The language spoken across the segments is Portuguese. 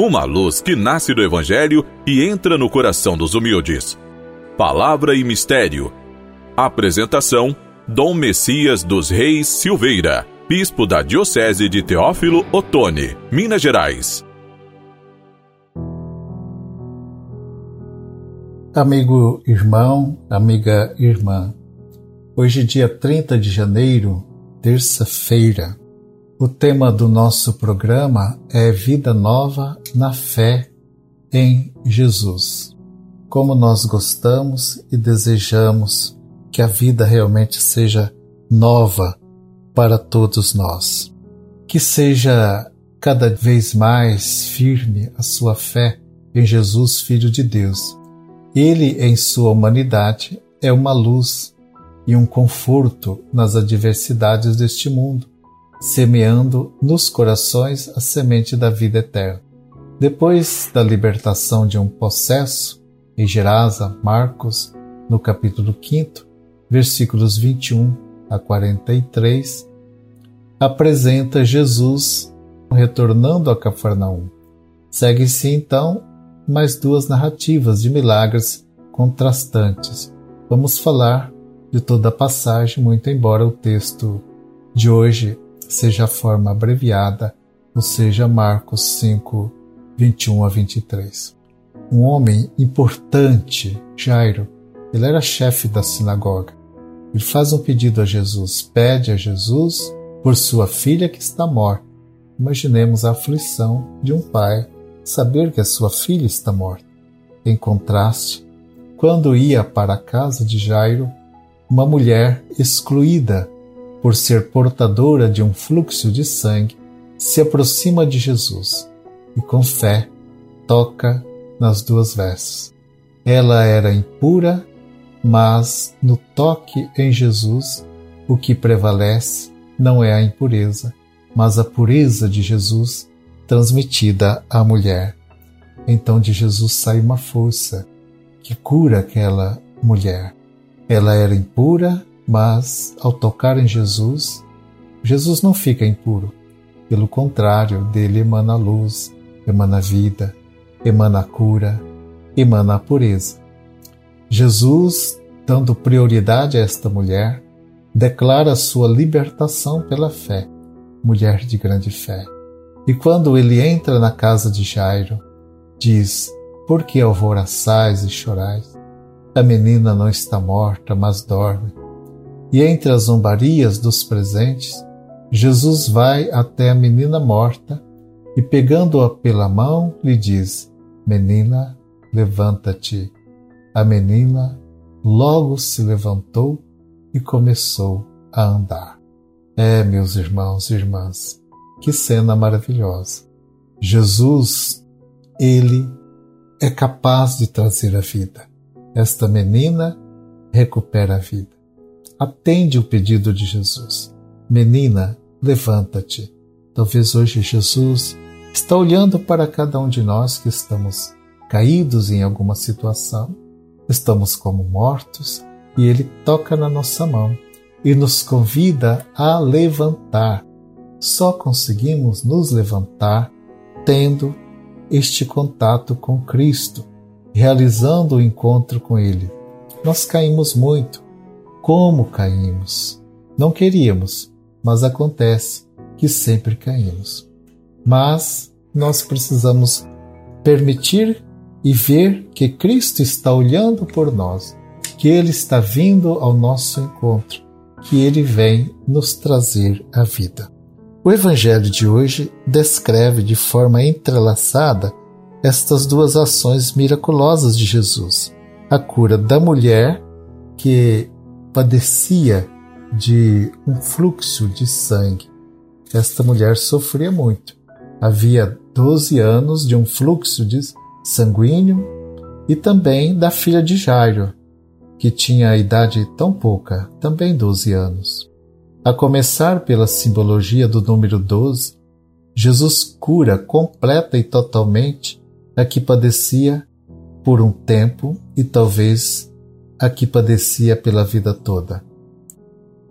uma luz que nasce do Evangelho e entra no coração dos humildes. Palavra e Mistério. Apresentação: Dom Messias dos Reis Silveira, Bispo da Diocese de Teófilo Otoni, Minas Gerais. Amigo irmão, amiga irmã, hoje, dia 30 de janeiro, terça-feira, o tema do nosso programa é Vida Nova na Fé em Jesus. Como nós gostamos e desejamos que a vida realmente seja nova para todos nós. Que seja cada vez mais firme a sua fé em Jesus, Filho de Deus. Ele, em sua humanidade, é uma luz e um conforto nas adversidades deste mundo semeando nos corações a semente da vida eterna. Depois da libertação de um possesso, em Gerasa, Marcos, no capítulo 5, versículos 21 a 43, apresenta Jesus retornando a Cafarnaum. Segue-se então mais duas narrativas de milagres contrastantes. Vamos falar de toda a passagem, muito embora o texto de hoje seja a forma abreviada, ou seja, Marcos 5, 21 a 23. Um homem importante, Jairo, ele era chefe da sinagoga. Ele faz um pedido a Jesus, pede a Jesus por sua filha que está morta. Imaginemos a aflição de um pai saber que a sua filha está morta. Em contraste, quando ia para a casa de Jairo, uma mulher excluída por ser portadora de um fluxo de sangue, se aproxima de Jesus e, com fé, toca nas duas vestes. Ela era impura, mas no toque em Jesus, o que prevalece não é a impureza, mas a pureza de Jesus transmitida à mulher. Então de Jesus sai uma força que cura aquela mulher. Ela era impura, mas, ao tocar em Jesus, Jesus não fica impuro. Pelo contrário, dele emana luz, emana vida, emana cura, emana pureza. Jesus, dando prioridade a esta mulher, declara sua libertação pela fé, mulher de grande fé. E quando ele entra na casa de Jairo, diz: Por que alvoraçais e chorais? A menina não está morta, mas dorme. E entre as zombarias dos presentes, Jesus vai até a menina morta e, pegando-a pela mão, lhe diz: Menina, levanta-te. A menina logo se levantou e começou a andar. É, meus irmãos e irmãs, que cena maravilhosa. Jesus, ele é capaz de trazer a vida. Esta menina recupera a vida atende o pedido de Jesus. Menina, levanta-te. Talvez hoje Jesus está olhando para cada um de nós que estamos caídos em alguma situação, estamos como mortos, e Ele toca na nossa mão e nos convida a levantar. Só conseguimos nos levantar tendo este contato com Cristo, realizando o encontro com Ele. Nós caímos muito, como caímos. Não queríamos, mas acontece que sempre caímos. Mas nós precisamos permitir e ver que Cristo está olhando por nós, que Ele está vindo ao nosso encontro, que Ele vem nos trazer a vida. O Evangelho de hoje descreve de forma entrelaçada estas duas ações miraculosas de Jesus: a cura da mulher, que padecia de um fluxo de sangue. Esta mulher sofria muito. Havia 12 anos de um fluxo de sanguíneo e também da filha de Jairo, que tinha a idade tão pouca, também 12 anos. A começar pela simbologia do número 12, Jesus cura completa e totalmente a que padecia por um tempo e talvez a que padecia pela vida toda.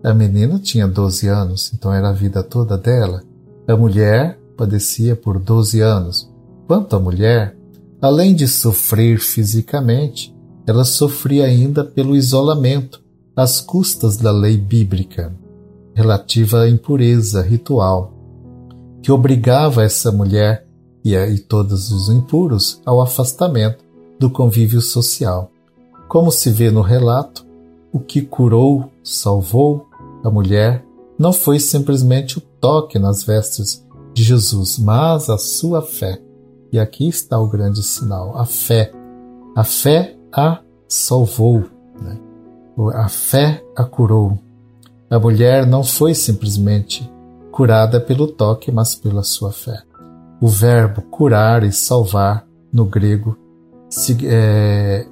A menina tinha 12 anos, então era a vida toda dela. A mulher padecia por 12 anos, Quanto à mulher, além de sofrer fisicamente, ela sofria ainda pelo isolamento, às custas da lei bíblica relativa à impureza ritual, que obrigava essa mulher e, e todos os impuros ao afastamento do convívio social. Como se vê no relato, o que curou, salvou a mulher não foi simplesmente o toque nas vestes de Jesus, mas a sua fé. E aqui está o grande sinal: a fé. A fé a salvou, né? a fé a curou. A mulher não foi simplesmente curada pelo toque, mas pela sua fé. O verbo curar e salvar no grego, é,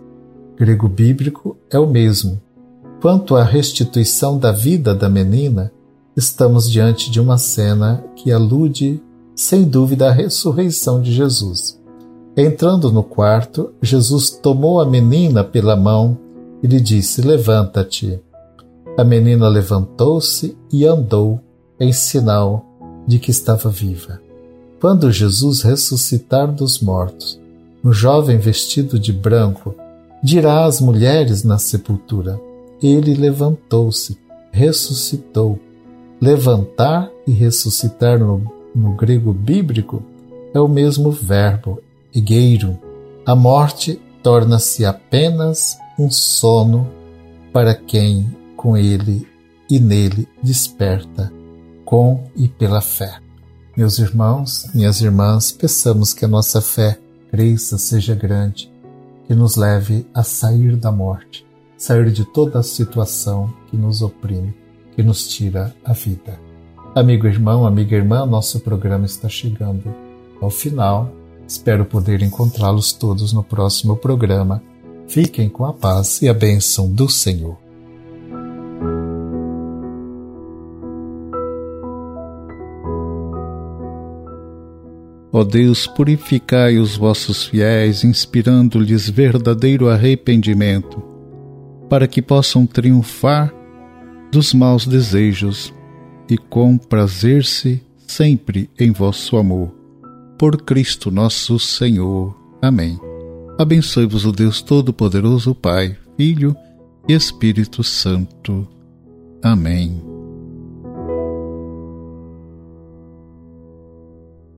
grego bíblico é o mesmo. Quanto à restituição da vida da menina, estamos diante de uma cena que alude, sem dúvida, à ressurreição de Jesus. Entrando no quarto, Jesus tomou a menina pela mão e lhe disse: Levanta-te. A menina levantou-se e andou, em sinal de que estava viva. Quando Jesus ressuscitar dos mortos, um jovem vestido de branco dirá às mulheres na sepultura: Ele levantou-se, ressuscitou. Levantar e ressuscitar no, no grego bíblico é o mesmo verbo, egueiro. A morte torna-se apenas um sono para quem com ele e nele desperta, com e pela fé. Meus irmãos, minhas irmãs, peçamos que a nossa fé cresça, seja grande, que nos leve a sair da morte, sair de toda a situação que nos oprime, que nos tira a vida. Amigo irmão, amiga irmã, nosso programa está chegando ao final. Espero poder encontrá-los todos no próximo programa. Fiquem com a paz e a bênção do Senhor. Ó Deus, purificai os vossos fiéis, inspirando-lhes verdadeiro arrependimento, para que possam triunfar dos maus desejos e comprazer-se sempre em vosso amor. Por Cristo nosso Senhor. Amém. Abençoe-vos o Deus Todo-Poderoso, Pai, Filho e Espírito Santo. Amém.